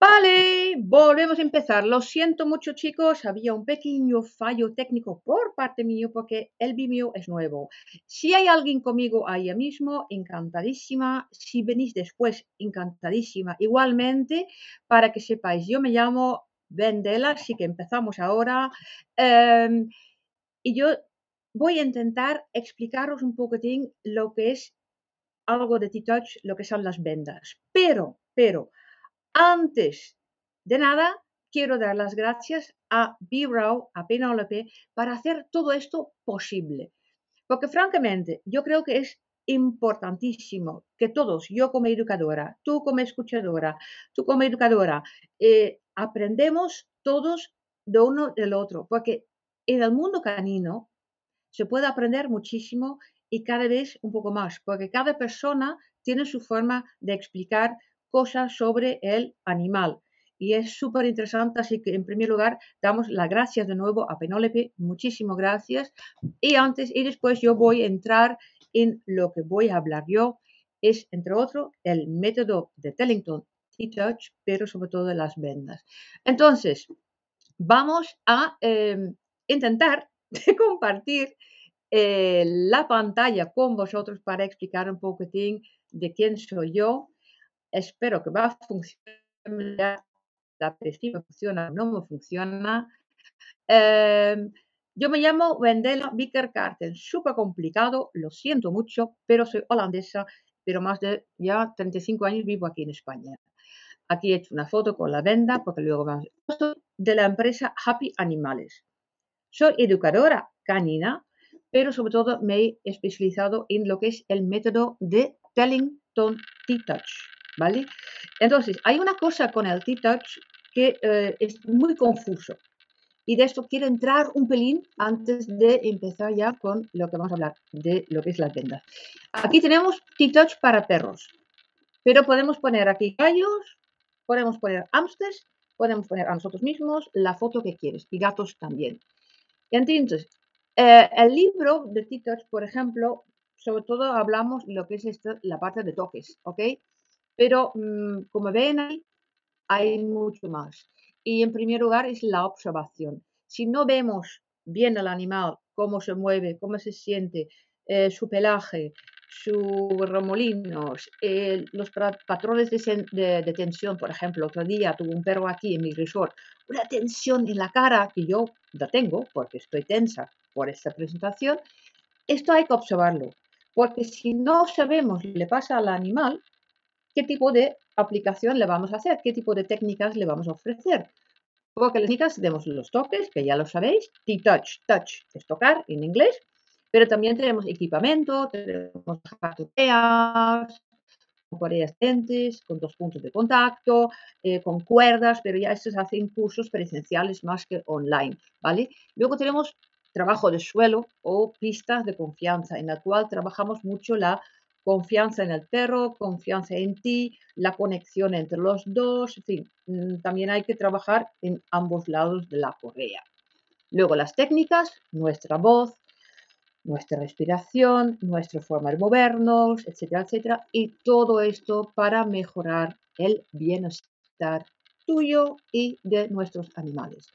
Vale, volvemos a empezar. Lo siento mucho, chicos. Había un pequeño fallo técnico por parte mío porque el Vimeo es nuevo. Si hay alguien conmigo ahí mismo, encantadísima. Si venís después, encantadísima. Igualmente, para que sepáis, yo me llamo Vendela, así que empezamos ahora. Em, y yo voy a intentar explicaros un poquitín lo que es algo de T-Touch, lo que son las vendas. Pero, pero antes de nada, quiero dar las gracias a B-Row, a Penelope, para hacer todo esto posible. Porque francamente, yo creo que es importantísimo que todos, yo como educadora, tú como escuchadora, tú como educadora, eh, aprendemos todos de uno del otro. Porque en el mundo canino se puede aprender muchísimo y cada vez un poco más, porque cada persona tiene su forma de explicar cosas sobre el animal. Y es súper interesante, así que en primer lugar damos las gracias de nuevo a Penélope, muchísimas gracias. Y antes y después yo voy a entrar en lo que voy a hablar yo, es entre otros el método de Tellington T-Touch, pero sobre todo las vendas. Entonces, vamos a em, intentar compartir eh, la pantalla con vosotros para explicar un poquitín de quién soy yo espero que va a funcionar. La me funciona, no me funciona. Em, yo me llamo Wendela Vicker Carten, súper complicado, lo siento mucho, pero soy holandesa, pero más de ya 35 años vivo aquí en España. Aquí he hecho una foto con la venda, porque luego vamos. de la empresa Happy Animales. Soy educadora canina, pero sobre todo me he especializado en lo que es el método de Tellington T-Touch. ¿Vale? Entonces, hay una cosa con el T-Touch que eh, es muy confuso. Y de esto quiero entrar un pelín antes de empezar ya con lo que vamos a hablar de lo que es las vendas. Aquí tenemos T-Touch para perros, pero podemos poner aquí gallos, podemos poner hamsters, podemos poner a nosotros mismos la foto que quieres y gatos también. Entonces, eh, el libro de T-Touch, por ejemplo, sobre todo hablamos lo que es la parte de toques, ¿ok? Pero mm, como ven hay mucho más. Y en primer lugar es la observación. Si no vemos bien al animal, cómo se mueve, cómo se siente, eh, su pelaje, sus remolinos, eh, los patrones de, tensión, por ejemplo, otro día tuve un perro aquí en mi resort, una tensión en la cara que yo la tengo porque estoy tensa por esta presentación, esto hay que observarlo, porque si no sabemos qué le pasa al animal, qué tipo de aplicación le vamos a hacer, qué tipo de técnicas le vamos a ofrecer. Porque las técnicas tenemos los toques, que ya lo sabéis, T-Touch, touch es tocar en inglés, pero también tenemos equipamiento, tenemos jatoteas, con correas dentes, con dos puntos de contacto, eh, con cuerdas, pero ya estos hacen cursos presenciales más que online, ¿vale? Luego tenemos trabajo de suelo o pistas de confianza, en la cual trabajamos mucho la confianza en el perro, confianza en ti, la conexión entre los dos, en fin, mm, también hay que trabajar en ambos lados de la correa. Luego las técnicas, nuestra voz, nuestra respiración, nuestra forma de movernos, etcétera, etcétera, y todo esto para mejorar el bienestar tuyo y de nuestros animales.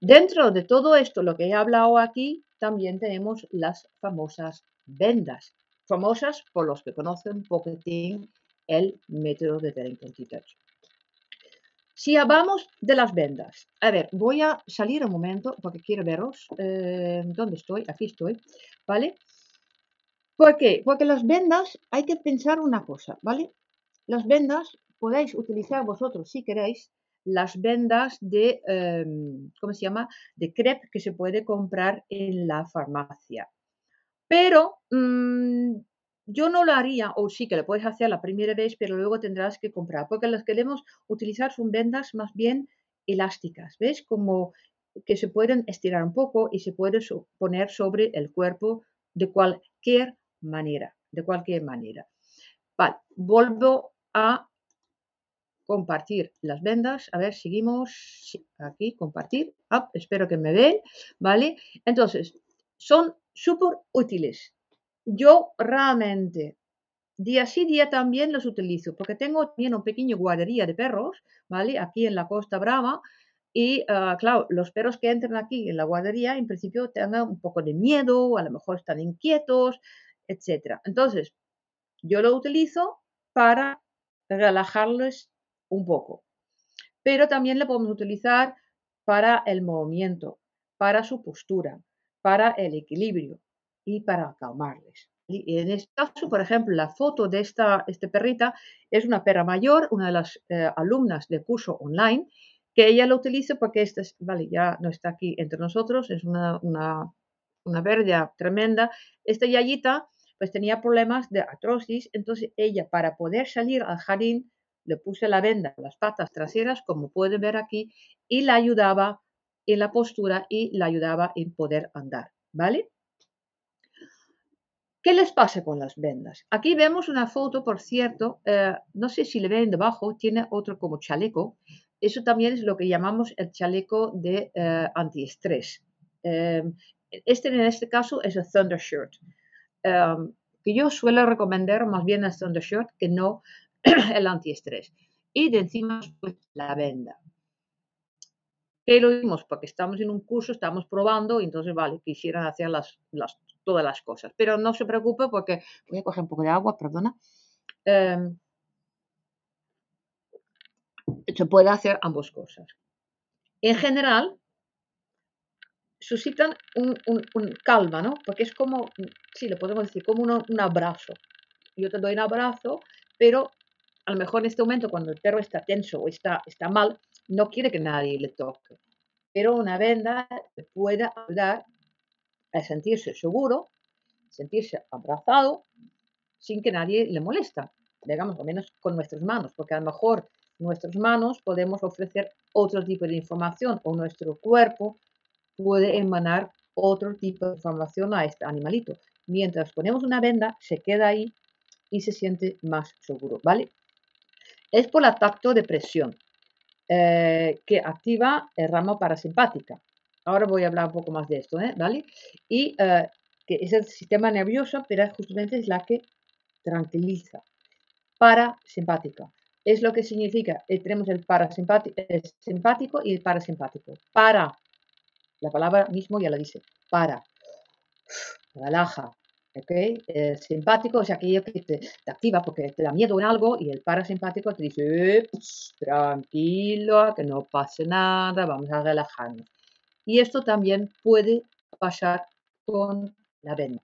Dentro de todo esto, lo que he hablado aquí, también tenemos las famosas vendas, famosas por los que conocen un poquitín el método de T-Touch. Si hablamos de las vendas, a ver, voy a salir un momento porque quiero veros eh, dónde estoy, aquí estoy, ¿vale? ¿Por qué? Porque las vendas hay que pensar una cosa, ¿vale? Las vendas podéis utilizar vosotros si queréis las vendas de, em, ¿cómo se llama? De crepe que se puede comprar en la farmacia. Pero mm, yo no lo haría, o sí que lo puedes hacer la primera vez, pero luego tendrás que comprar, porque las que queremos utilizar son vendas más bien elásticas, ¿ves? Como que se pueden estirar un poco y se puede poner sobre el cuerpo de cualquier manera, de cualquier manera. Vale, vuelvo a compartir las vendas. A ver, seguimos aquí, compartir. Ah, espero que me vean, ¿vale? Entonces, son súper útiles. Yo realmente día sí, día también los utilizo, porque tengo también un pequeño guardería de perros, ¿vale? Aquí en la Costa Brava. Y ah, claro, los perros que entran aquí en la guardería, en principio tengan un poco de miedo, a lo mejor están inquietos, etc. Entonces, yo lo utilizo para relajarles un poco. Pero también lo podemos utilizar para el movimiento, para su postura, para el equilibrio y para calmarles. Y en este caso, por ejemplo, la foto de esta este perrita es una perra mayor, una de las eh, alumnas del curso online, que ella lo utiliza porque esta, vale, ya no está aquí entre nosotros, es una, una, una tremenda. Esta yayita pues tenía problemas de artrosis, entonces ella para poder salir al jardín le puse la venda en las patas traseras, como pueden ver aquí, y la ayudaba en la postura y la ayudaba en poder andar, ¿vale? ¿Qué les pasa con las vendas? Aquí vemos una foto, por cierto, eh, no sé si le ven debajo, tiene otro como chaleco. Eso también es lo que llamamos el chaleco de eh, antiestrés. Em, este en este caso es el Thunder Shirt, em, que yo suelo recomendar más bien el Thunder Shirt que no el antiestrés. Y de encima pues, la venda. ¿Qué lo vimos? Porque estamos en un curso, estamos probando, y entonces, vale, quisieran hacer las, las todas las cosas. Pero no se preocupe porque voy a coger un poco de agua, perdona. Em, se puede hacer ambas cosas. En general, suscitan un, calma, ¿no? Porque es como, sí, lo podemos decir, como un, abrazo. Yo te doy un abrazo, pero a lo mejor en este momento, cuando el perro está tenso o está, está mal, no quiere que nadie le toque. Pero una venda puede ayudar a sentirse seguro, sentirse abrazado sin que nadie le molesta, digamos, al menos con nuestras manos, porque a lo mejor nuestras manos podemos ofrecer otro tipo de información o nuestro cuerpo puede emanar otro tipo de información a este animalito. Mientras ponemos una venda, se queda ahí y se siente más seguro, ¿vale? Es por la tacto de presión eh, que activa el ramo parasimpática. Ahora voy a hablar un poco más de esto, ¿eh? ¿vale? Y eh, que es el sistema nervioso, pero justamente es la que tranquiliza. Parasimpática. Es lo que significa, eh, tenemos el parasimpático y el parasimpático. Para, la palabra mismo ya la dice, para, relaja, ¿ok? El simpático es aquello que te, activa porque te da miedo en algo y el parasimpático te dice, tranquilo, que no pase nada, vamos a relajarnos. Y esto también puede pasar con la venda.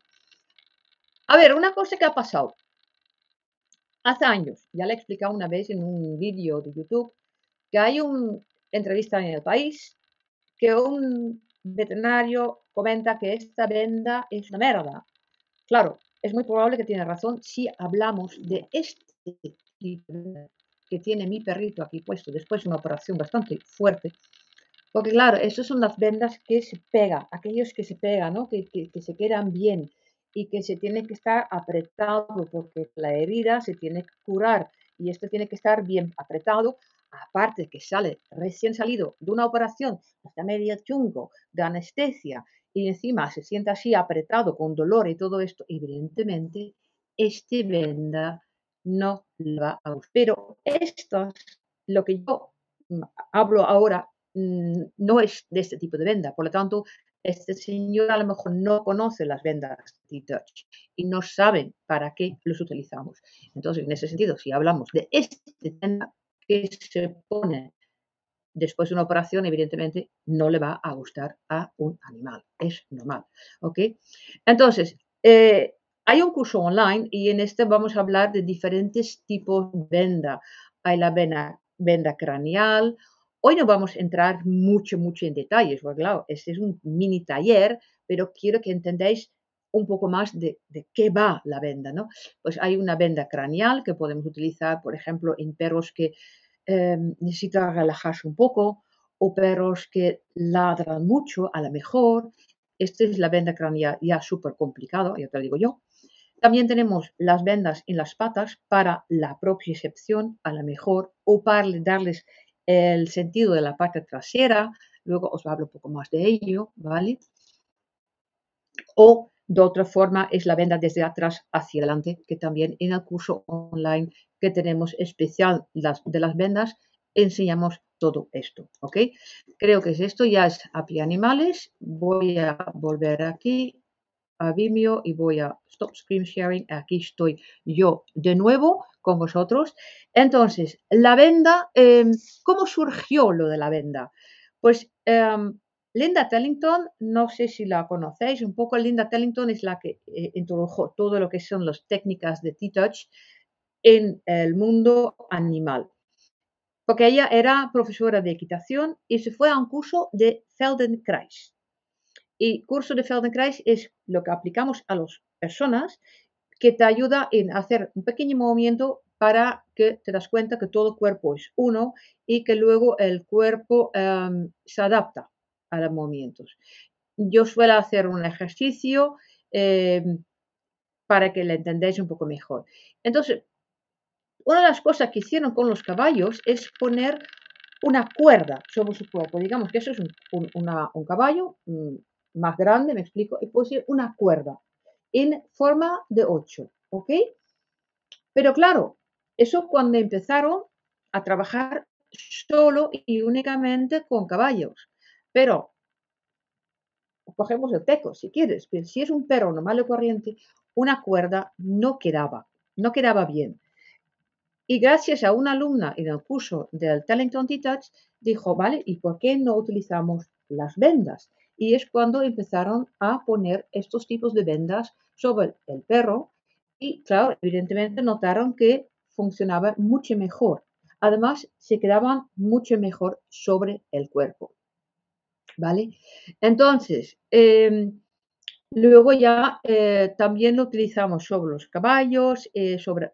A ver, una cosa que ha pasado. Hace años, ya le he explicado una vez en un vídeo de YouTube, que hay una entrevista en el país que un veterinario comenta que esta venda es una merda. Claro, es muy probable que tiene razón si hablamos de este que tiene mi perrito aquí puesto después de una operación bastante fuerte porque claro, esas son las vendas que se pegan, aquellos que se pegan, ¿no? que, se quedan bien y que se tiene que estar apretado porque la herida se tiene que curar y esto tiene que estar bien apretado. Aparte que sale recién salido de una operación, hasta media chungo, de anestesia y encima se siente así apretado con dolor y todo esto, evidentemente este venda no va a gustar. Pero esto es lo que yo mm, hablo ahora Mm, no es de este tipo de venda. Por lo tanto, este señor a lo mejor no conoce las vendas T-Touch y no sabe para qué los utilizamos. Entonces, en ese sentido, si hablamos de este venda que se pone después de una operación, evidentemente no le va a gustar a un animal. Es normal. ¿Ok? Entonces, eh, hay un curso online y en este vamos a hablar de diferentes tipos de venda. Hay la venda, craneal, Hoy no vamos a entrar mucho, mucho en detalles, porque claro, este es un mini taller, pero quiero que entendáis un poco más de, qué va la venda, ¿no? Pues hay una venda craneal que podemos utilizar, por ejemplo, en perros que em, necesitan relajarse un poco o perros que ladran mucho, a lo mejor. Esta es la venda craneal ya súper complicado, ya te lo digo yo. También tenemos las vendas en las patas para la propiocepción, a lo mejor, o para darles el sentido de la parte trasera, luego os hablo un poco más de ello, ¿vale? O de otra forma es la venda desde atrás hacia adelante, que también en el curso online que tenemos especial de las vendas enseñamos todo esto, ¿ok? Creo que es esto, ya es API Animales. Voy a volver aquí a Vimeo y voy a Stop Screen Sharing. Aquí estoy yo de nuevo con vosotros. Entonces, la venda, em, ¿cómo surgió lo de la venda? Pues em, Linda Tellington, no sé si la conocéis, un poco Linda Tellington es la que eh, introdujo todo lo que son las técnicas de T-Touch en el mundo animal. Porque ella era profesora de equitación y se fue a un curso de Feldenkrais. Y curso de Feldenkrais es lo que aplicamos a las personas que te ayuda en hacer un pequeño movimiento para que te das cuenta que todo cuerpo es uno y que luego el cuerpo em, se adapta los movimientos. Yo suelo hacer un ejercicio em, para que le entendáis un poco mejor. Entonces, una de las cosas que hicieron con los caballos es poner una cuerda sobre su cuerpo. Digamos que eso es un, caballo mm, más grande, me explico, y puse una cuerda en forma de 8, ¿ok? Pero claro, eso cuando empezaron a trabajar solo y únicamente con caballos. Pero cogemos el teco, si quieres, pero si es un perro normal o corriente, una cuerda no quedaba, no quedaba bien. Y gracias a una alumna en el curso del Talenton Touch, dijo, vale, ¿y por qué no utilizamos las vendas? Y es cuando empezaron a poner estos tipos de vendas sobre el perro y, claro, evidentemente notaron que funcionaba mucho mejor. Además, se quedaban mucho mejor sobre el cuerpo. ¿Vale? Entonces, em, luego ya eh, también lo utilizamos sobre los caballos, eh, sobre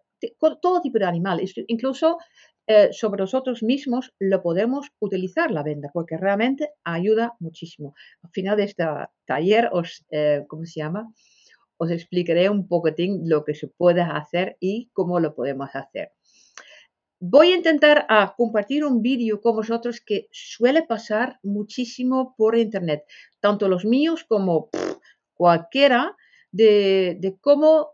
todo tipo de animales, incluso eh, sobre nosotros mismos lo podemos utilizar la venda porque realmente ayuda muchísimo. Al final de este taller os, ¿cómo se llama? Os explicaré un poquitín lo que se puede hacer y cómo lo podemos hacer. Voy a intentar a compartir un vídeo con vosotros que suele pasar muchísimo por internet, tanto los míos como cualquiera, de, de cómo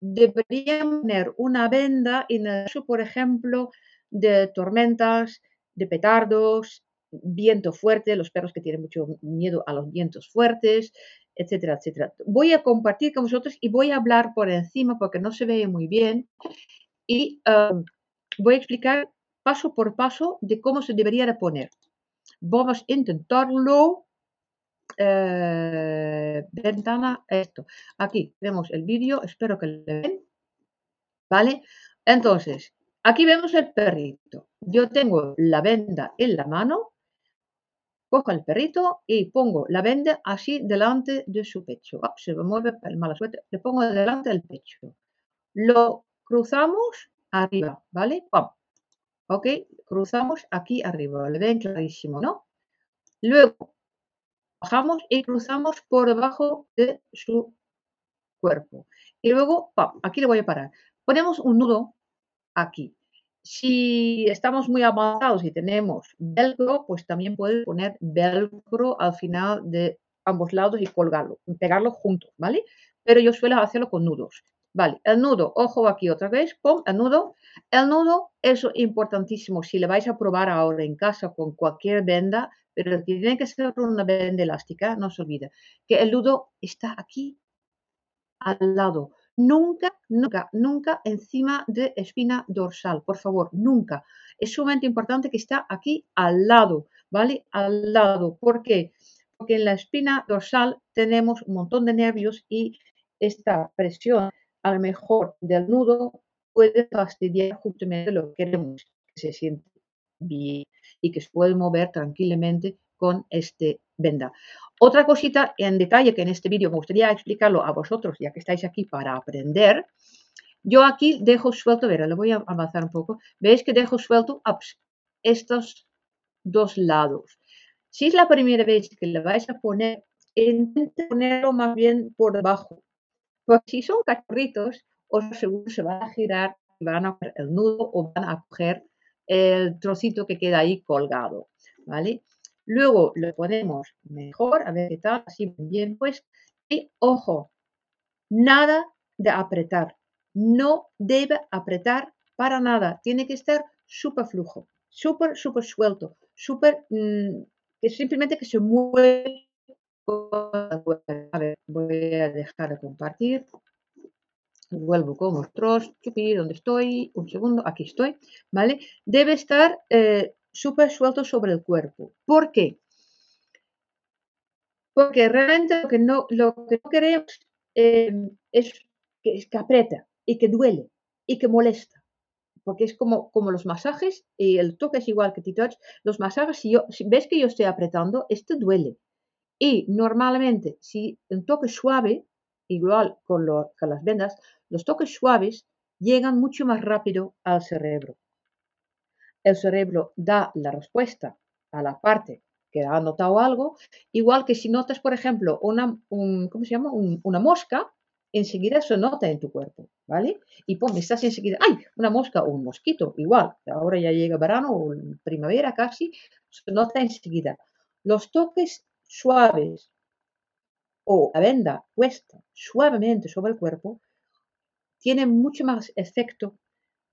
deberían poner una venda en el caso, por ejemplo, de tormentas, de petardos, viento fuerte, los perros que tienen mucho miedo a los vientos fuertes, etcétera, etcétera. Voy a compartir con vosotros y voy a hablar por encima porque no se ve muy bien y um, voy a explicar paso por paso de cómo se debería de poner. Vamos a intentarlo eh, ventana, esto. Aquí vemos el vídeo, espero que lo ven. ¿Vale? Entonces, aquí vemos el perrito. Yo tengo la venda en la mano, cojo el perrito y pongo la venda así delante de su pecho. Ah, se mueve el mala suerte, le pongo delante del pecho. Lo cruzamos arriba, ¿vale? Ok, cruzamos aquí arriba, le ven clarísimo, ¿no? Luego bajamos y cruzamos por debajo de su cuerpo. Y luego, aquí le voy a parar. Ponemos un nudo aquí. Si estamos muy avanzados y tenemos velcro, pues también puedes poner velcro al final de ambos lados y colgarlo, pegarlo juntos, ¿vale? Pero yo suelo hacerlo con nudos. Vale, el nudo, ojo aquí otra vez, pon el nudo. El nudo es importantísimo. Si le vais a probar ahora en casa con cualquier venda, pero tiene que ser una venda elástica, no se olvide que el nudo está aquí al lado. Nunca, nunca, nunca encima de espina dorsal, por favor, nunca. Es sumamente importante que está aquí al lado, ¿vale? Al lado. ¿Por qué? Porque en la espina dorsal tenemos un montón de nervios y esta presión a lo mejor del nudo puede fastidiar justamente lo que queremos que se siente bien y que se puede mover tranquilamente con este venda. Otra cosita en detalle que en este vídeo me gustaría explicarlo a vosotros, ya que estáis aquí para aprender. Yo aquí dejo suelto, ver, le voy a avanzar un poco. ¿Veis que dejo suelto estos dos lados? Si es la primera vez que le vais a poner, intente ponerlo más bien por debajo. Porque si son cachorritos, os aseguro se van a girar, van a coger el nudo o van a coger el trocito que queda ahí colgado, ¿vale? Luego lo ponemos mejor, a ver qué tal, así bien pues, Y ojo, nada de apretar. No debe apretar para nada. Tiene que estar súper flujo, súper, súper suelto, súper, mm, que simplemente que se mueve. A ver, voy a dejar de compartir. Vuelvo con vosotros. ¿Dónde estoy? Un segundo, aquí estoy. ¿Vale? Debe estar eh, súper suelto sobre el cuerpo. ¿Por qué? Porque realmente lo que no, lo que no queremos em, es, que, aprieta y que duele y que molesta. Porque es como, como los masajes y el toque es igual que T-Touch. Los masajes, si, yo, si ves que yo estoy apretando, esto duele. Y normalmente, si un toque suave, igual con, con las vendas, los toques suaves llegan mucho más rápido al cerebro. El cerebro da la respuesta a la parte que ha notado algo, igual que si notas, por ejemplo, una, ¿cómo se llama? una mosca, enseguida se nota en tu cuerpo, ¿vale? Y pum, estás enseguida, ¡ay! Una mosca o un mosquito, igual, ahora ya llega verano o primavera casi, se nota enseguida. Los toques suaves o la venda puesta suavemente sobre el cuerpo tienen mucho más efecto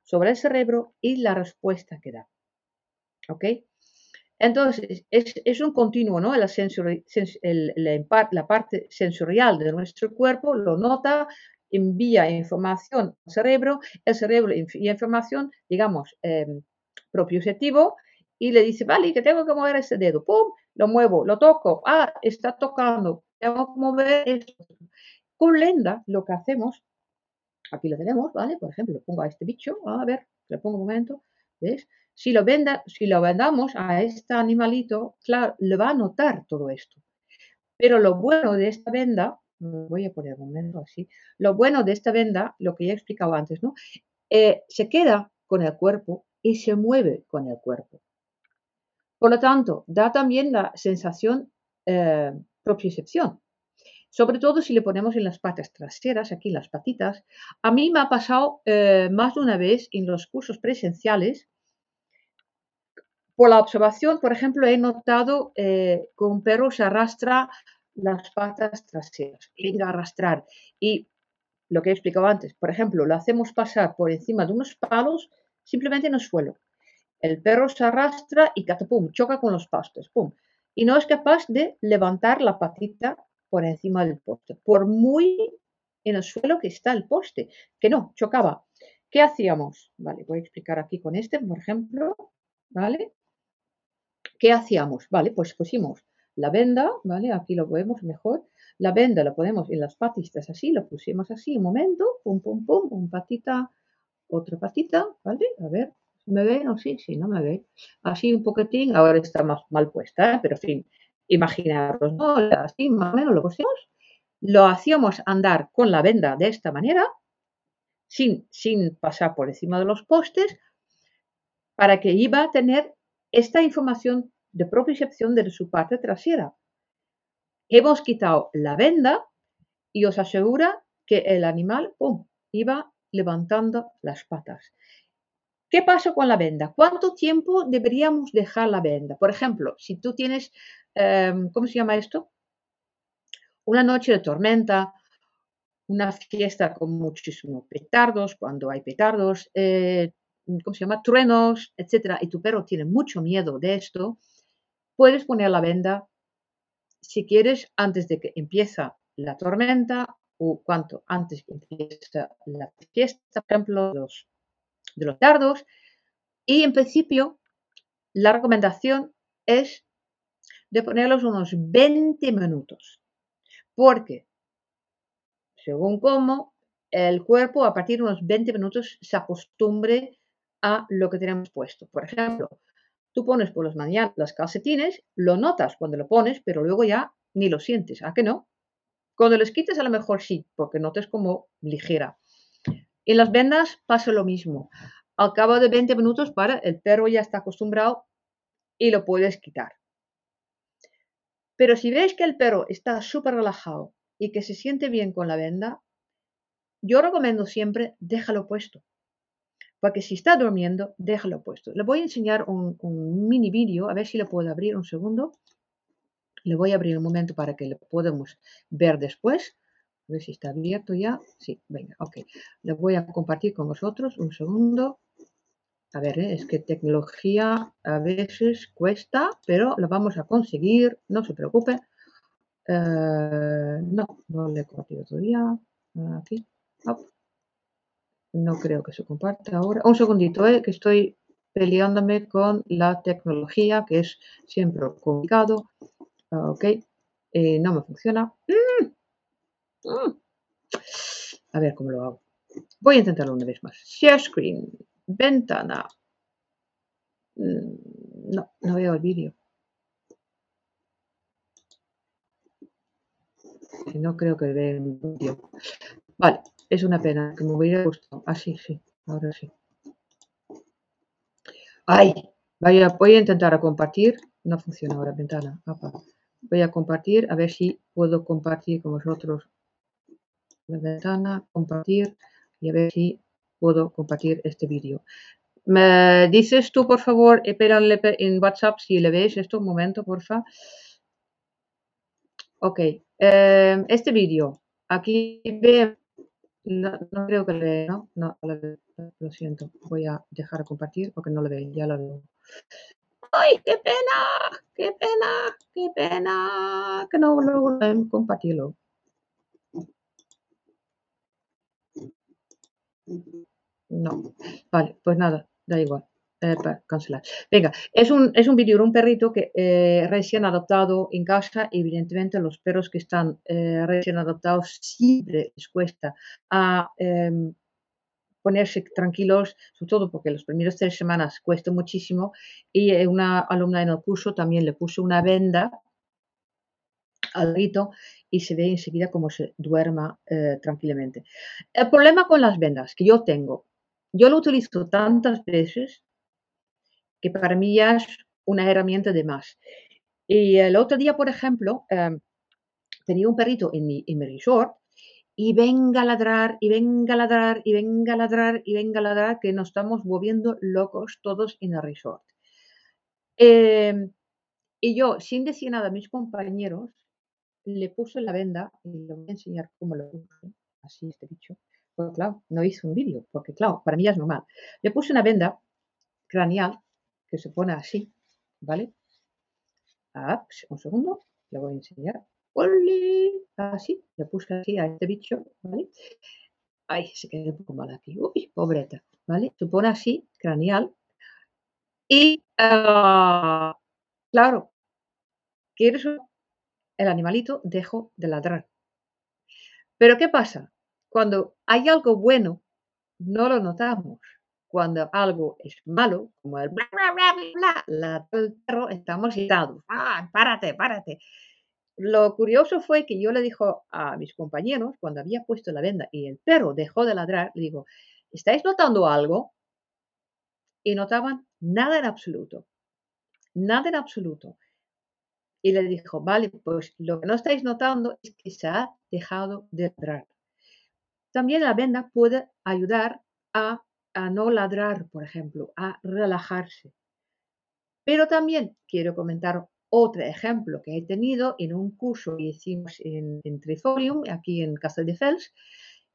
sobre el cerebro y la respuesta que da. ¿Ok? Entonces, es, un continuo, ¿no? La, la, parte sensorial de nuestro cuerpo lo nota, envía información al cerebro, el cerebro envía información, digamos, eh, propioceptivo, y le dice, vale, que tengo que mover ese dedo, ¡pum! Lo muevo, lo toco, ah, está tocando, tengo que mover esto. Con Lenda lo que hacemos, aquí lo tenemos, ¿vale? Por ejemplo, pongo a este bicho, a ver, le pongo un momento, ¿ves? Si lo, venda, si lo vendamos a este animalito, claro, le va a notar todo esto. Pero lo bueno de esta venda, voy a poner un momento así, lo bueno de esta venda, lo que ya he explicado antes, ¿no? Eh, se queda con el cuerpo y se mueve con el cuerpo. Por lo tanto, da también la sensación eh, propiocepción. Sobre todo si le ponemos en las patas traseras, aquí las patitas. A mí me ha pasado eh, más de una vez en los cursos presenciales por la observación, por ejemplo, he notado eh, que un perro se arrastra las patas traseras, venga a arrastrar. Y lo que he explicado antes, por ejemplo, lo hacemos pasar por encima de unos palos simplemente en el suelo. El perro se arrastra y catapum, choca con los pastos, pum. Y no es capaz de levantar la patita por encima del poste, por muy en el suelo que está el poste, que no, chocaba. ¿Qué hacíamos? Vale, voy a explicar aquí con este, por ejemplo, ¿vale? ¿Qué hacíamos? Vale, pues pusimos la venda, ¿vale? Aquí lo vemos mejor. La venda la ponemos en las patitas así, lo pusimos así un momento, pum, pum, pum, un patita, otra patita, ¿vale? A ver, ¿me ve? No, sí, sí, no me ve. Así un poquitín, ahora está más mal puesta, ¿eh? pero en fin, imaginaros, ¿no? Así más o menos lo pusimos. Lo hacíamos andar con la venda de esta manera, sin, sin pasar por encima de los postes, para que iba a tener esta información de propiocepción de su parte trasera. Hemos quitado la venda y os asegura que el animal iba levantando las patas. ¿Qué pasa con la venda? ¿Cuánto tiempo deberíamos dejar la venda? Por ejemplo, si tú tienes, em, ¿cómo se llama esto? Una noche de tormenta, una fiesta con muchísimos petardos, cuando hay petardos, eh, ¿cómo se llama? Truenos, etcétera, y tu perro tiene mucho miedo de esto, puedes poner la venda, si quieres, antes de que empiece la tormenta o cuanto antes que empiece la fiesta, por ejemplo, los, de los dardos. Y en principio, la recomendación es de ponerlos unos 20 minutos, porque según cómo el cuerpo a partir de unos 20 minutos se acostumbre a lo que tenemos puesto. Por ejemplo, tú pones por las mañanas las calcetines, lo notas cuando lo pones, pero luego ya ni lo sientes, ¿a que no? Cuando les quites a lo mejor sí, porque notes como ligera. En las vendas pasa lo mismo. Al cabo de 20 minutos, para, el perro ya está acostumbrado y lo puedes quitar. Pero si ves que el perro está súper relajado y que se siente bien con la venda, yo recomiendo siempre déjalo puesto porque si está durmiendo, déjalo puesto. Le voy a enseñar un, mini vídeo, a ver si lo puedo abrir un segundo. Le voy a abrir un momento para que lo podamos ver después. A ver si está abierto ya. Sí, venga, ok. Le voy a compartir con vosotros un segundo. A ver, ¿eh? es que tecnología a veces cuesta, pero lo vamos a conseguir, no se preocupe. Eh, no, no le he compartido todavía. Aquí. No creo que se comparta ahora. Un segundito, ¿eh? que estoy peleándome con la tecnología, que es siempre complicado. Ok, eh, no me funciona. Mm. Mm. A ver cómo lo hago. Voy a intentarlo una vez más. Share screen, ventana. Mm, no, no veo el vídeo. No creo que vea el vídeo. Vale, es una pena, que me hubiera gustado. Ah, sí, sí, ahora sí. ¡Ay! Voy a intentar compartir. No funciona ahora ventana. Voy a compartir, a ver si puedo compartir con vosotros la ventana, compartir y a ver si puedo compartir este vídeo. ¿Me dices tú, por favor, espérale en WhatsApp si le ves esto? Un momento, porfa. Ok, eh, este vídeo, aquí veo no, creo que le ¿no? No, lo, siento. Voy a dejar de compartir porque no lo veo, ya lo veo. ¡Ay, qué pena! ¡Qué pena! ¡Qué pena! Que no logro compartirlo. No. Vale, pues nada, da igual. Eh, cancelar. Venga, es un, es un vídeo de un perrito que eh, recién adoptado en casa. Evidentemente, los perros que están eh, recién adoptados siempre les cuesta a em, ponerse tranquilos, sobre todo porque las primeras tres semanas cuesta muchísimo. Y una alumna en el curso también le puso una venda al grito y se ve enseguida como se duerma tranquilamente. El problema con las vendas que yo tengo, yo lo utilizo tantas veces que para mí ya es una herramienta de más. Y el otro día, por ejemplo, em, tenía un perrito en mi, en mi resort y venga a ladrar, y venga a ladrar, y venga a ladrar, y venga a ladrar, que nos estamos moviendo locos todos en el resort. Em, y yo, sin decir nada a mis compañeros, le puse la venda, y le voy a enseñar cómo lo puse, así este bicho. Pues claro, no hice un vídeo, porque claro, para mí ya es normal. Le puse una venda craneal que se pone así, ¿vale? Ah, pues, un segundo, le voy a enseñar. Así, le puse así a este bicho, ¿vale? Ay, se quedó un poco mal aquí. Uy, pobreta, ¿vale? Se pone así, craneal. Y, ah, claro, que eso, el animalito dejó de ladrar. Pero ¿qué pasa? Cuando hay algo bueno, no lo notamos cuando algo es malo, como el bla, bla, bla, bla, la del perro, estamos irritados. ¡Ah, párate, párate! Lo curioso fue que yo le dijo a mis compañeros, cuando había puesto la venda y el perro dejó de ladrar, le digo, ¿estáis notando algo? Y notaban nada en absoluto. Nada en absoluto. Y le dijo, vale, pues lo que no estáis notando es que se ha dejado de ladrar. También la venda puede ayudar a a no ladrar, por ejemplo, a relajarse. Pero también quiero comentar otro ejemplo que he tenido en un curso que hicimos en, Trifolium, aquí en Castle de Fels,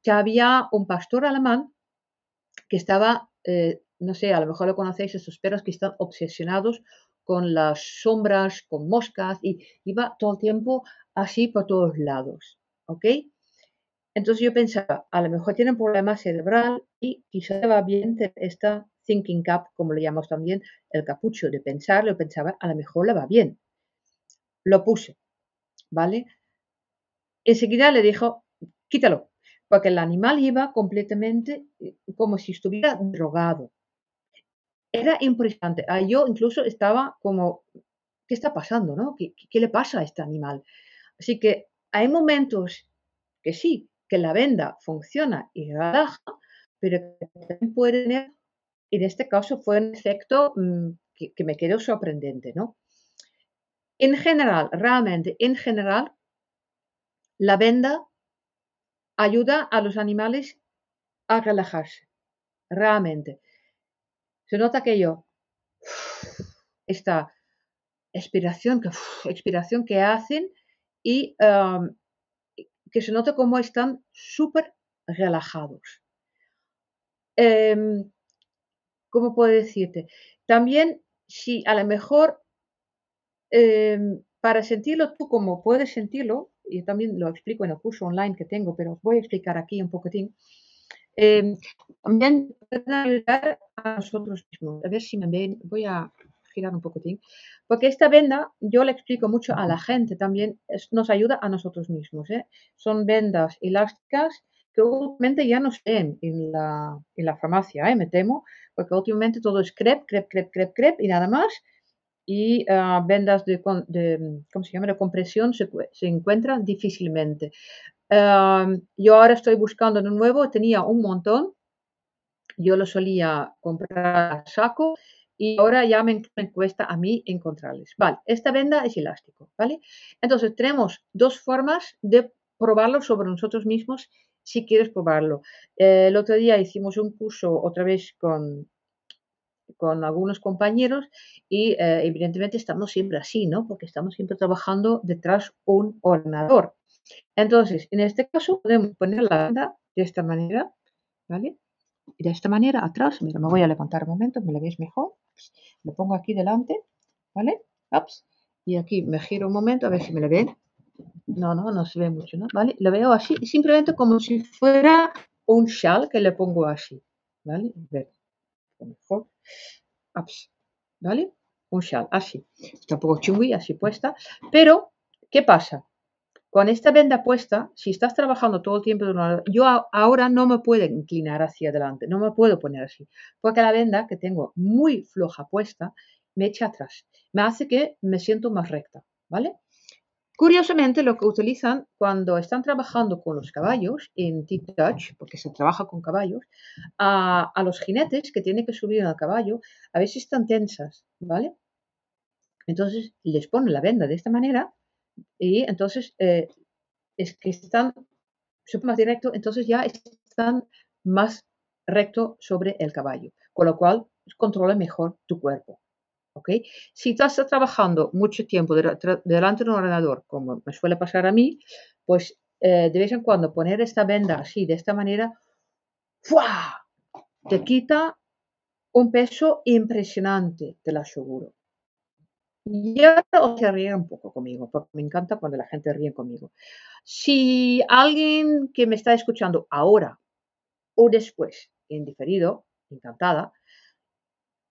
que había un pastor alemán que estaba, eh, no sé, a lo mejor lo conocéis, esos perros que están obsesionados con las sombras, con moscas, y iba todo el tiempo así por todos lados, ¿ok? Entonces yo pensaba, a lo mejor tiene un problema cerebral y quizá le va bien esta thinking cap, como lo llamamos también, el capucho de pensar, lo pensaba, a lo mejor le va bien. Lo puse, ¿vale? Enseguida le dijo, quítalo, porque el animal iba completamente eh, como si estuviera drogado. Era impresionante. Ah, yo incluso estaba como, ¿qué está pasando? No? ¿Qué, ¿Qué le pasa a este animal? Así que hay momentos que sí, que la venda funciona y relaja, pero también puede en este caso fue un efecto mm, que, me quedó sorprendente, ¿no? En general, realmente, en general, la venda ayuda a los animales a relajarse, realmente. Se nota que yo está expiración que, expiración que hacen y que se nota cómo están súper relajados. Em, ¿Cómo puedo decirte? También, si a lo mejor em, para sentirlo tú como puedes sentirlo, y también lo explico en el curso online que tengo, pero os voy a explicar aquí un poquitín. Em, también pueden ayudar a nosotros mismos. A ver si me ven, voy a girar un poquitín. Porque esta venda, yo le explico mucho a la gente también, nos ayuda a nosotros mismos. ¿eh? Son vendas elásticas que últimamente ya no ven en la, en la farmacia, ¿eh? me temo, porque últimamente todo es crepe, crepe, crepe, crepe, crepe y nada más. Y ah, vendas de, de, ¿cómo se llama? de compresión se, se encuentran difícilmente. Yo ahora estoy buscando de nuevo, tenía un montón, yo lo solía comprar a saco y ahora ya me, cuesta a mí encontrarles. Vale, esta venda es elástico, ¿vale? Entonces tenemos dos formas de probarlo sobre nosotros mismos si quieres probarlo. Eh, el otro día hicimos un curso otra vez con, con algunos compañeros y eh, evidentemente estamos siempre así, ¿no? Porque estamos siempre trabajando detrás un ordenador. Entonces, en este caso podemos poner la venda de esta manera, ¿vale? Y de esta manera atrás, mira, me voy a levantar un momento, me lo veis mejor. Lo pongo aquí delante, ¿vale? Ups. Y aquí me giro un momento a ver si me lo ven. No, no, no se ve mucho, ¿no? ¿Vale? Lo veo así, simplemente como si fuera un shell que le pongo así, ¿vale? A ver, mejor. Ups. ¿Vale? Un shell, así. Está un poco chungui, así puesta. Pero, ¿qué pasa? Con esta venda puesta, si estás trabajando todo el tiempo, yo ahora no me puedo inclinar hacia adelante, no me puedo poner así, porque la venda que tengo muy floja puesta me echa atrás, me hace que me siento más recta, ¿vale? Curiosamente, lo que utilizan cuando están trabajando con los caballos en Tip Touch, porque se trabaja con caballos, a, a los jinetes que tienen que subir al caballo, a veces están tensas, ¿vale? Entonces les ponen la venda de esta manera y entonces eh, es que están más directo, entonces ya están más recto sobre el caballo, con lo cual controla mejor tu cuerpo. ¿ok? Si estás trabajando mucho tiempo delante de un ordenador, como me suele pasar a mí, pues eh, de vez en cuando poner esta venda así, de esta manera, ¡fua! te quita un peso impresionante, te lo aseguro. Y ahora os ríe un poco conmigo, porque me encanta cuando la gente ríe conmigo. Si alguien que me está escuchando ahora o después, en diferido, encantada,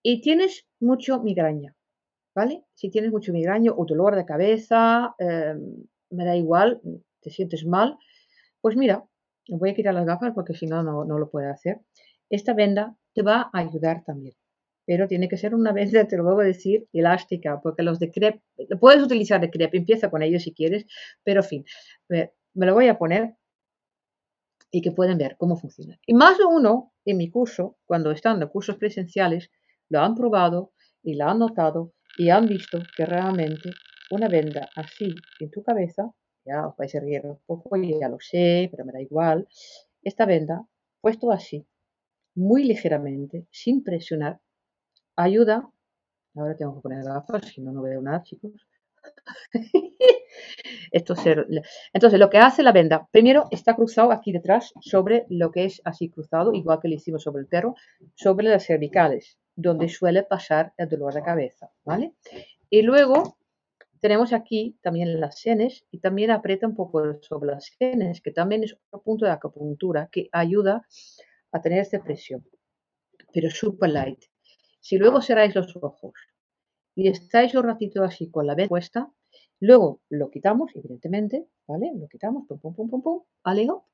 y tienes mucho migraña, ¿vale? Si tienes mucho migraña o dolor de cabeza, em, me da igual, te sientes mal, pues mira, voy a quitar las gafas porque si no, no lo puedo hacer. Esta venda te va a ayudar también pero tiene que ser una venda, te lo vuelvo a decir, elástica, porque los de crepe, puedes utilizar de crepe, empieza con ellos si quieres, pero en fin, me lo voy a poner y que pueden ver cómo funciona. Y más de uno en mi curso, cuando están en cursos presenciales, lo han probado y lo han notado y han visto que realmente una venda así en tu cabeza, ya os vais a reír un poco, ya lo sé, pero me da igual, esta venda puesto así, muy ligeramente, sin presionar, ayuda. Ahora tengo que poner gafas, si no, no veo nada, chicos. Esto Entonces, lo que hace la venda, primero está cruzado aquí detrás sobre lo que es así cruzado, igual que lo hicimos sobre el perro, sobre las cervicales, donde suele pasar el dolor de cabeza, ¿vale? Y luego tenemos aquí también las sienes y también aprieta un poco sobre las sienes, que también es otro punto de acupuntura que ayuda a tener esta presión, pero super light. Si luego cerráis los ojos y estáis un ratito así con la venda puesta, luego lo quitamos, evidentemente, ¿vale? Lo quitamos, pum, pum, pum, pum, pum, alego.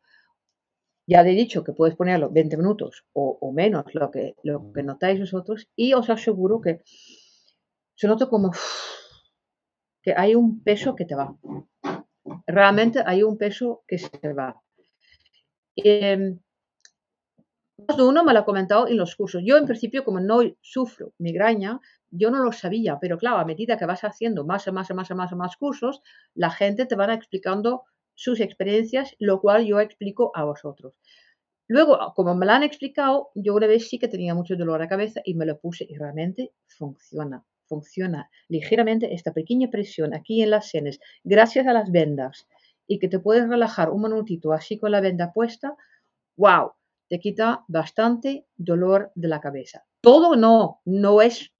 Ya he dicho que puedes ponerlo 20 minutos o, menos, lo que, lo que notáis vosotros, y os aseguro que se nota como que hay un peso que te va. Realmente hay un peso que se va. Em, más de uno me lo ha comentado en los cursos. Yo, en principio, como no sufro migraña, yo no lo sabía, pero claro, a medida que vas haciendo más y más y más y más más cursos, la gente te va explicando sus experiencias, lo cual yo explico a vosotros. Luego, como me lo han explicado, yo una vez sí que tenía mucho dolor de cabeza y me lo puse y realmente funciona. funciona ligeramente esta pequeña presión aquí en las sienes, gracias a las vendas, y que te puedes relajar un minutito así con la venda puesta, wow, te quita bastante dolor de la cabeza. Todo no, no es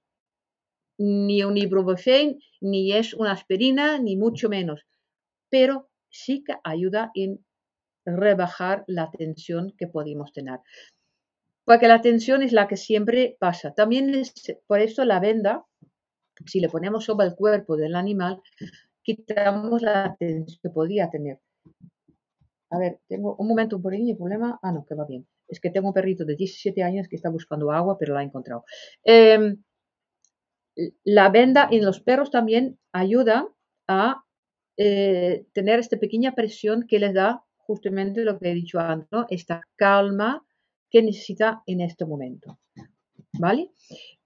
ni un ibuprofeno, ni es una aspirina, ni mucho menos, pero sí que ayuda en rebajar la tensión que podemos tener. Porque la tensión es la que siempre pasa. También es por eso la venda, si le ponemos sobre el cuerpo del animal, quitamos la tensión que podía tener. A ver, tengo un momento, un pequeño problema. Ah, no, que va bien. Es que tengo un perrito de 17 años que está buscando agua, pero la ha encontrado. Em, la venda en los perros también ayuda a eh, tener esta pequeña presión que les da justamente lo que he dicho antes, ¿no? esta calma que necesita en este momento. ¿Vale?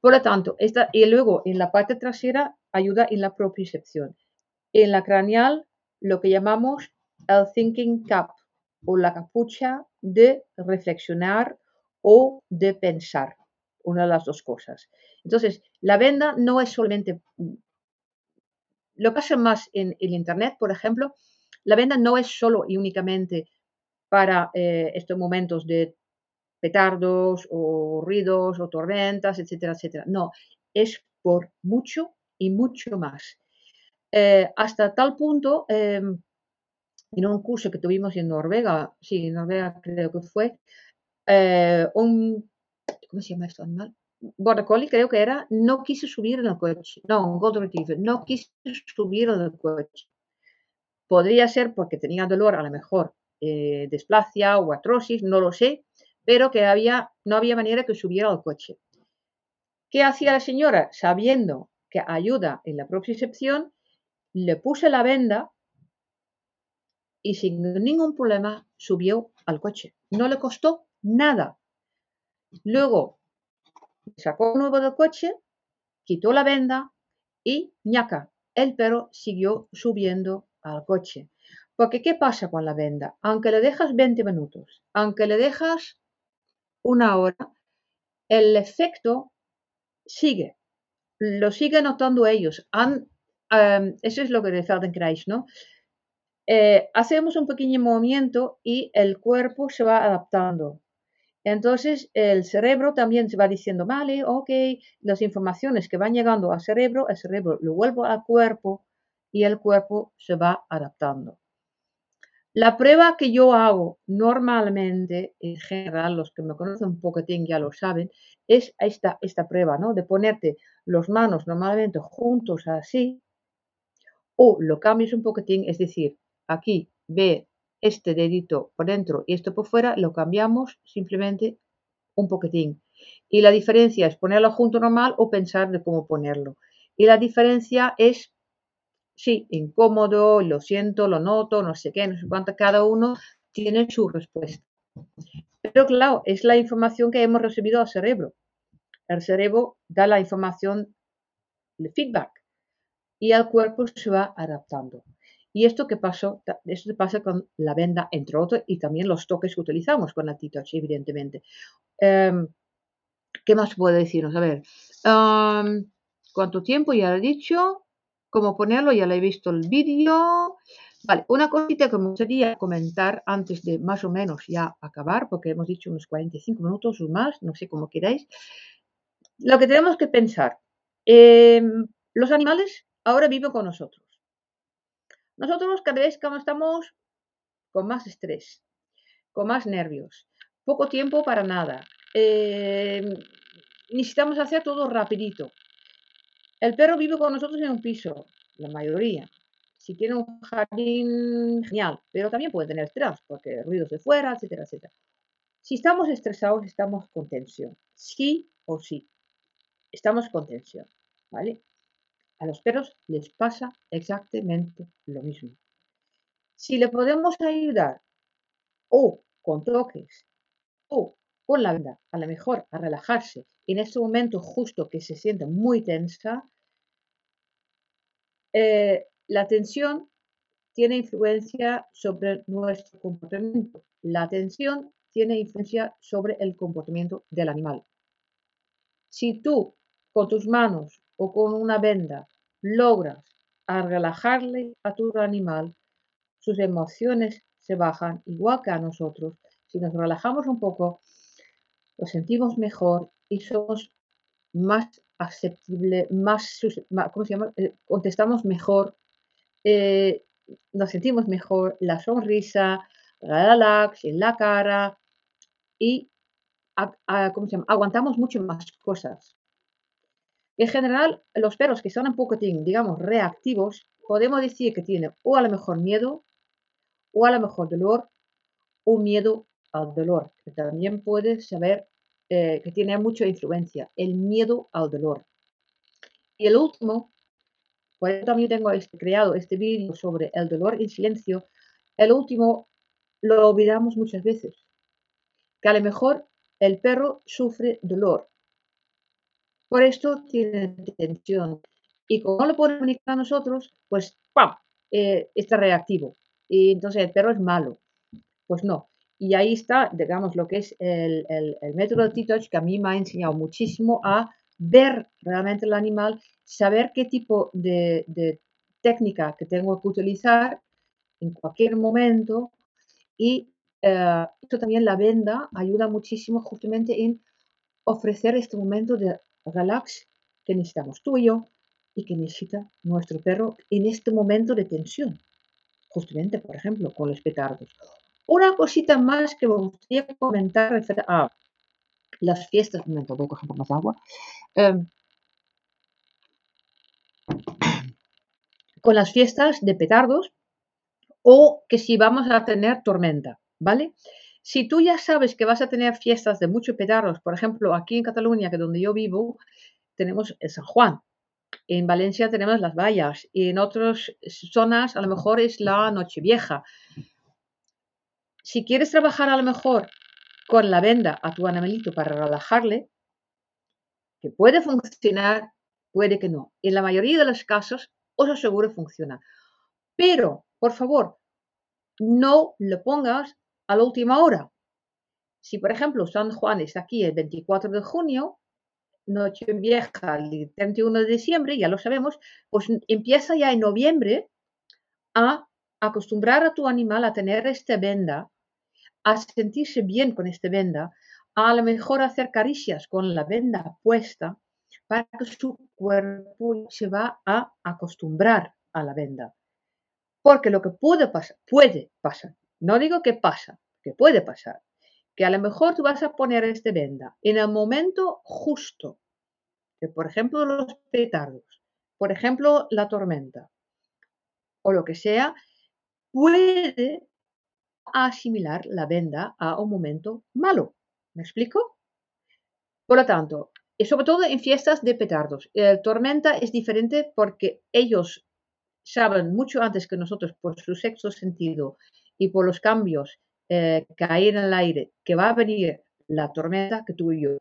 Por lo tanto, esta, y luego en la parte trasera ayuda en la propiocepción. En la craneal, lo que llamamos el thinking cap o la capucha de reflexionar o de pensar, una de las dos cosas. Entonces, la venda no es solamente, lo pasa más en el Internet, por ejemplo, la venda no es solo y únicamente para eh, estos momentos de petardos o ruidos o tormentas, etcétera, etcétera. No, es por mucho y mucho más. Eh, hasta tal punto, em, en un curso que tuvimos en Noruega, sí, en Noruega creo que fue, eh, un, ¿cómo se llama esto animal? Border Collie creo que era, no quiso subir en el coche. No, un Golden Retriever, no quiso subir en el coche. Podría ser porque tenía dolor, a lo mejor, eh, o atrosis, no lo sé, pero que había, no había manera que subiera al coche. ¿Qué hacía la señora? Sabiendo que ayuda en la propiocepción, le puse la venda y sin ningún problema subió al coche. No le costó nada. Luego sacó nuevo del coche, quitó la venda y ñaca, el perro siguió subiendo al coche. Porque ¿qué pasa con la venda? Aunque le dejas 20 minutos, aunque le dejas una hora, el efecto sigue, lo siguen notando ellos. Em, eso es lo que de Feldenkrais, ¿no? Eh, hacemos un pequeño movimiento y el cuerpo se va adaptando. Entonces el cerebro también se va diciendo, vale, ok, las informaciones que van llegando al cerebro, el cerebro lo vuelve al cuerpo y el cuerpo se va adaptando. La prueba que yo hago normalmente, en general, los que me conocen un poquitín ya lo saben, es esta, esta prueba, ¿no? De ponerte los manos normalmente juntos así, o lo cambias un poquitín, es decir, aquí ve este dedito por dentro y esto por fuera, lo cambiamos simplemente un poquitín. Y la diferencia es ponerlo junto normal o pensar de cómo ponerlo. Y la diferencia es sí, incómodo, lo siento, lo noto, no sé qué, no sé cuánto, cada uno tiene su respuesta. Pero claro, es la información que hemos recibido al cerebro. El cerebro da la información de feedback y el cuerpo se va adaptando. Y esto que pasó, esto pasa con la venda, entre otros, y también los toques que utilizamos con la T-Touch, evidentemente. Em, ¿Qué más puedo decirnos? A ver, ¿cuánto tiempo? Ya lo he dicho cómo ponerlo, ya lo he visto el vídeo. Vale, una cosita que me gustaría comentar antes de más o menos ya acabar, porque hemos dicho unos 45 minutos o más, no sé cómo queráis. Lo que tenemos que pensar, em, los animales ahora viven con nosotros. Nosotros cada vez que estamos con más estrés, con más nervios, poco tiempo para nada. Em, necesitamos hacer todo rapidito. El perro vive con nosotros en un piso, la mayoría. Si tiene un jardín, genial, pero también puede tener estrés, porque ruidos de fuera, etcétera, etcétera. Si estamos estresados, estamos con tensión. Sí o sí. Estamos con tensión, ¿vale? A los perros les pasa exactamente lo mismo. Si le podemos ayudar o con toques o con la venda, a lo mejor a relajarse en este momento justo que se siente muy tensa, eh, la tensión tiene influencia sobre nuestro comportamiento. La tensión tiene influencia sobre el comportamiento del animal. Si tú con tus manos o con una venda logras a relajarle a tu animal, sus emociones se bajan igual que a nosotros. Si nos relajamos un poco, lo sentimos mejor y somos más aceptable, más, ¿cómo se llama? Eh, contestamos mejor, eh, nos sentimos mejor, la sonrisa, la relax en la cara y ¿cómo se llama? aguantamos mucho más cosas. En general, los perros que son un poco, digamos, reactivos, podemos decir que tienen o a lo mejor miedo, o a lo mejor dolor, o miedo al dolor, que también puede saber eh, que tiene mucha influencia, el miedo al dolor. Y el último, por también tengo este, creado este vídeo sobre el dolor en silencio, el último lo olvidamos muchas veces, que a lo mejor el perro sufre dolor. Por esto tiene tensión. Y como lo podemos comunicar a nosotros, pues ¡pam! Eh, está reactivo. Y entonces el perro es malo. Pues no. Y ahí está, digamos, lo que es el, método de T-Touch que a mí me ha enseñado muchísimo a ver realmente el animal, saber qué tipo de, técnica que tengo que utilizar en cualquier momento y eh, esto también la venda ayuda muchísimo justamente en ofrecer este momento de relax que necesitamos tú y yo y que necesita nuestro perro en este momento de tensión. Justamente, por ejemplo, con los petardos una cosita más que me gustaría comentar a las fiestas. Un momento, voy a coger más agua. Em, con las fiestas de petardos o que si vamos a tener tormenta, ¿vale? Si tú ya sabes que vas a tener fiestas de muchos petardos, por ejemplo, aquí en Cataluña, que donde yo vivo, tenemos el San Juan. En Valencia tenemos las vallas y en otras zonas a lo mejor es la Nochevieja si quieres trabajar a lo mejor con la venda a tu animalito para relajarle, que puede funcionar, puede que no. En la mayoría de los casos, os aseguro funciona. Pero, por favor, no lo pongas a la última hora. Si, por ejemplo, San Juan está aquí el 24 de junio, Noche Vieja el 31 de diciembre, ya lo sabemos, pues empieza ya en noviembre a acostumbrar a tu animal a tener esta venda a sentirse bien con esta venda, a lo mejor hacer caricias con la venda puesta para que su cuerpo se va a acostumbrar a la venda. Porque lo que puede pasar, puede pasar, no digo que pasa, que puede pasar, que a lo mejor tú vas a poner esta venda en el momento justo, que por ejemplo los petardos, por ejemplo la tormenta, o lo que sea, puede asimilar la venda a un momento malo. ¿Me explico? Por lo tanto, y sobre todo en fiestas de petardos. El tormenta es diferente porque ellos saben mucho antes que nosotros por su sexto sentido y por los cambios eh, hay en el aire que va a venir la tormenta que tú y yo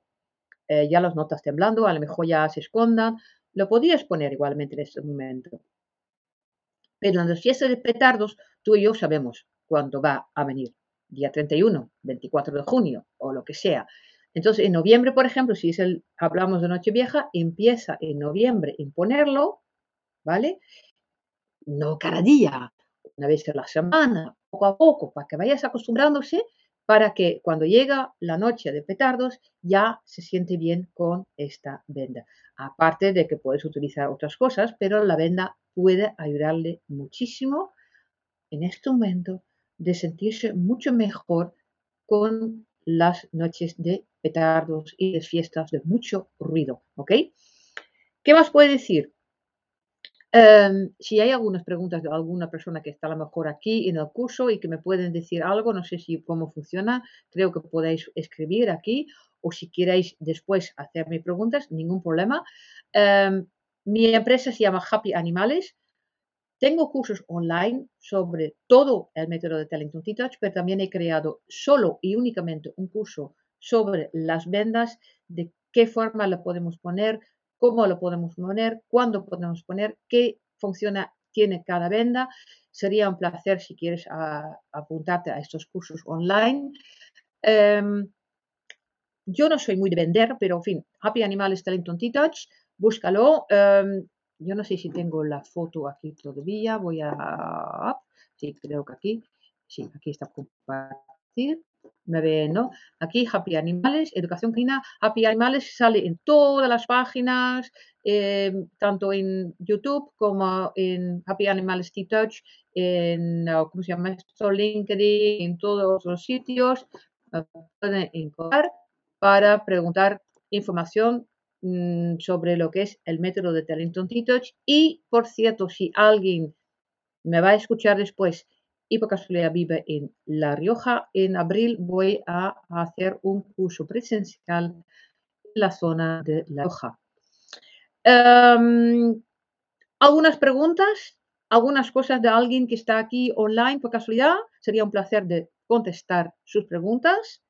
eh, ya los notas temblando, a lo mejor ya se escondan, lo podías poner igualmente en ese momento. Pero en las fiestas de petardos, tú y yo sabemos cuando va a venir, día 31, 24 de junio o lo que sea. Entonces, en noviembre, por ejemplo, si es el, hablamos de Nochevieja, empieza en noviembre en ponerlo, ¿vale? No cada día, una vez a la semana, poco a poco, para que vayas acostumbrándose, para que cuando llega la noche de petardos ya se siente bien con esta venda. Aparte de que puedes utilizar otras cosas, pero la venda puede ayudarle muchísimo en este momento de sentirse mucho mejor con las noches de petardos y de fiestas de mucho ruido, ¿ok? ¿Qué más puede decir? Em, si hay algunas preguntas de alguna persona que está a lo mejor aquí en el curso y que me pueden decir algo, no sé si cómo funciona, creo que podéis escribir aquí o si queréis después hacerme preguntas, ningún problema. Em, mi empresa se llama Happy Animales. Tengo cursos online sobre todo el método de Tellington T-Touch, pero también he creado solo y únicamente un curso sobre las vendas, de qué forma lo podemos poner, cómo lo podemos poner, cuándo podemos poner, qué funciona tiene cada venda. Sería un placer si quieres apuntarte a estos cursos online. Em, yo no soy muy de vender, pero en fin, Happy Animales Tellington T-Touch búscalo. Em, yo no sé si tengo la foto aquí todavía. Voy a... Sí, creo que aquí. Sí, aquí está compartir. Me ven, ¿no? Aquí Happy Animales, Educación Canina. Happy Animales sale en todas las páginas, em, tanto en YouTube como en Happy Animales T-Touch, en, ¿cómo se llama esto? LinkedIn, en todos los sitios. pueden encontrar para preguntar información mm, sobre lo que es el método de Talenton T-Touch. Y, por cierto, si alguien me va a escuchar después y por casualidad vive en La Rioja, en abril voy a hacer un curso presencial en la zona de La Rioja. Em, algunas preguntas, algunas cosas de alguien que está aquí online por casualidad. Sería un placer de contestar sus preguntas.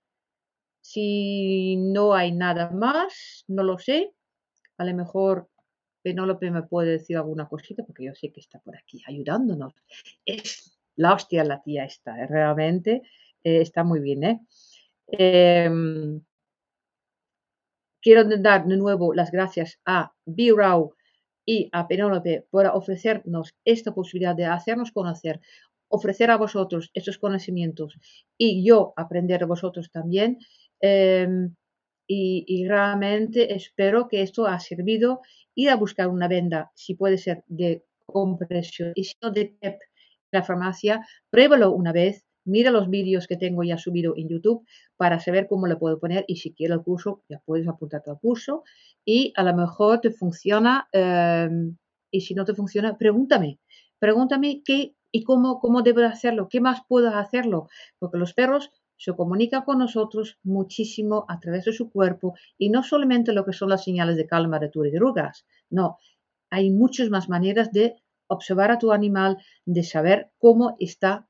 Si no hay nada más, no lo sé. A lo mejor Penélope me puede decir alguna cosita porque yo sé que está por aquí ayudándonos. La hostia la tía está, ¿eh? realmente eh, está muy bien. ¿eh? Em, quiero dar de nuevo las gracias a B-Raw y a Penélope por ofrecernos esta posibilidad de hacernos conocer, ofrecer a vosotros estos conocimientos y yo aprender de vosotros también. Em, y, realmente espero que esto ha servido ir a buscar una venda, si puede ser de compresión y si no de TEP la farmacia, pruébalo una vez, mira los vídeos que tengo ya subido en YouTube para saber cómo lo puedo poner y si quieres el curso, ya puedes apuntarte al curso y a lo mejor te funciona em, y si no te funciona, pregúntame, pregúntame qué y cómo, cómo debo hacerlo, qué más puedo hacerlo, porque los perros se comunican con nosotros muchísimo a través de su cuerpo y no solamente lo que son las señales de calma, de y de no, hay muchas más maneras de observar a tu animal, de saber cómo está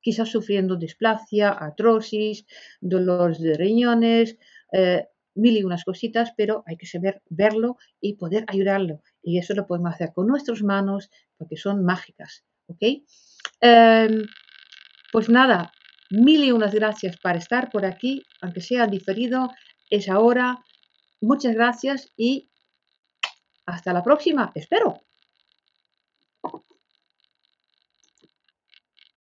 quizás sufriendo displasia, artrosis, dolores de riñones, eh, mil y unas cositas, pero hay que saber verlo y poder ayudarlo. Y eso lo podemos hacer con nuestras manos porque son mágicas. ¿ok? Em, pues nada, mil y unas gracias por estar por aquí, aunque sea diferido, es ahora. Muchas gracias y hasta la próxima, espero.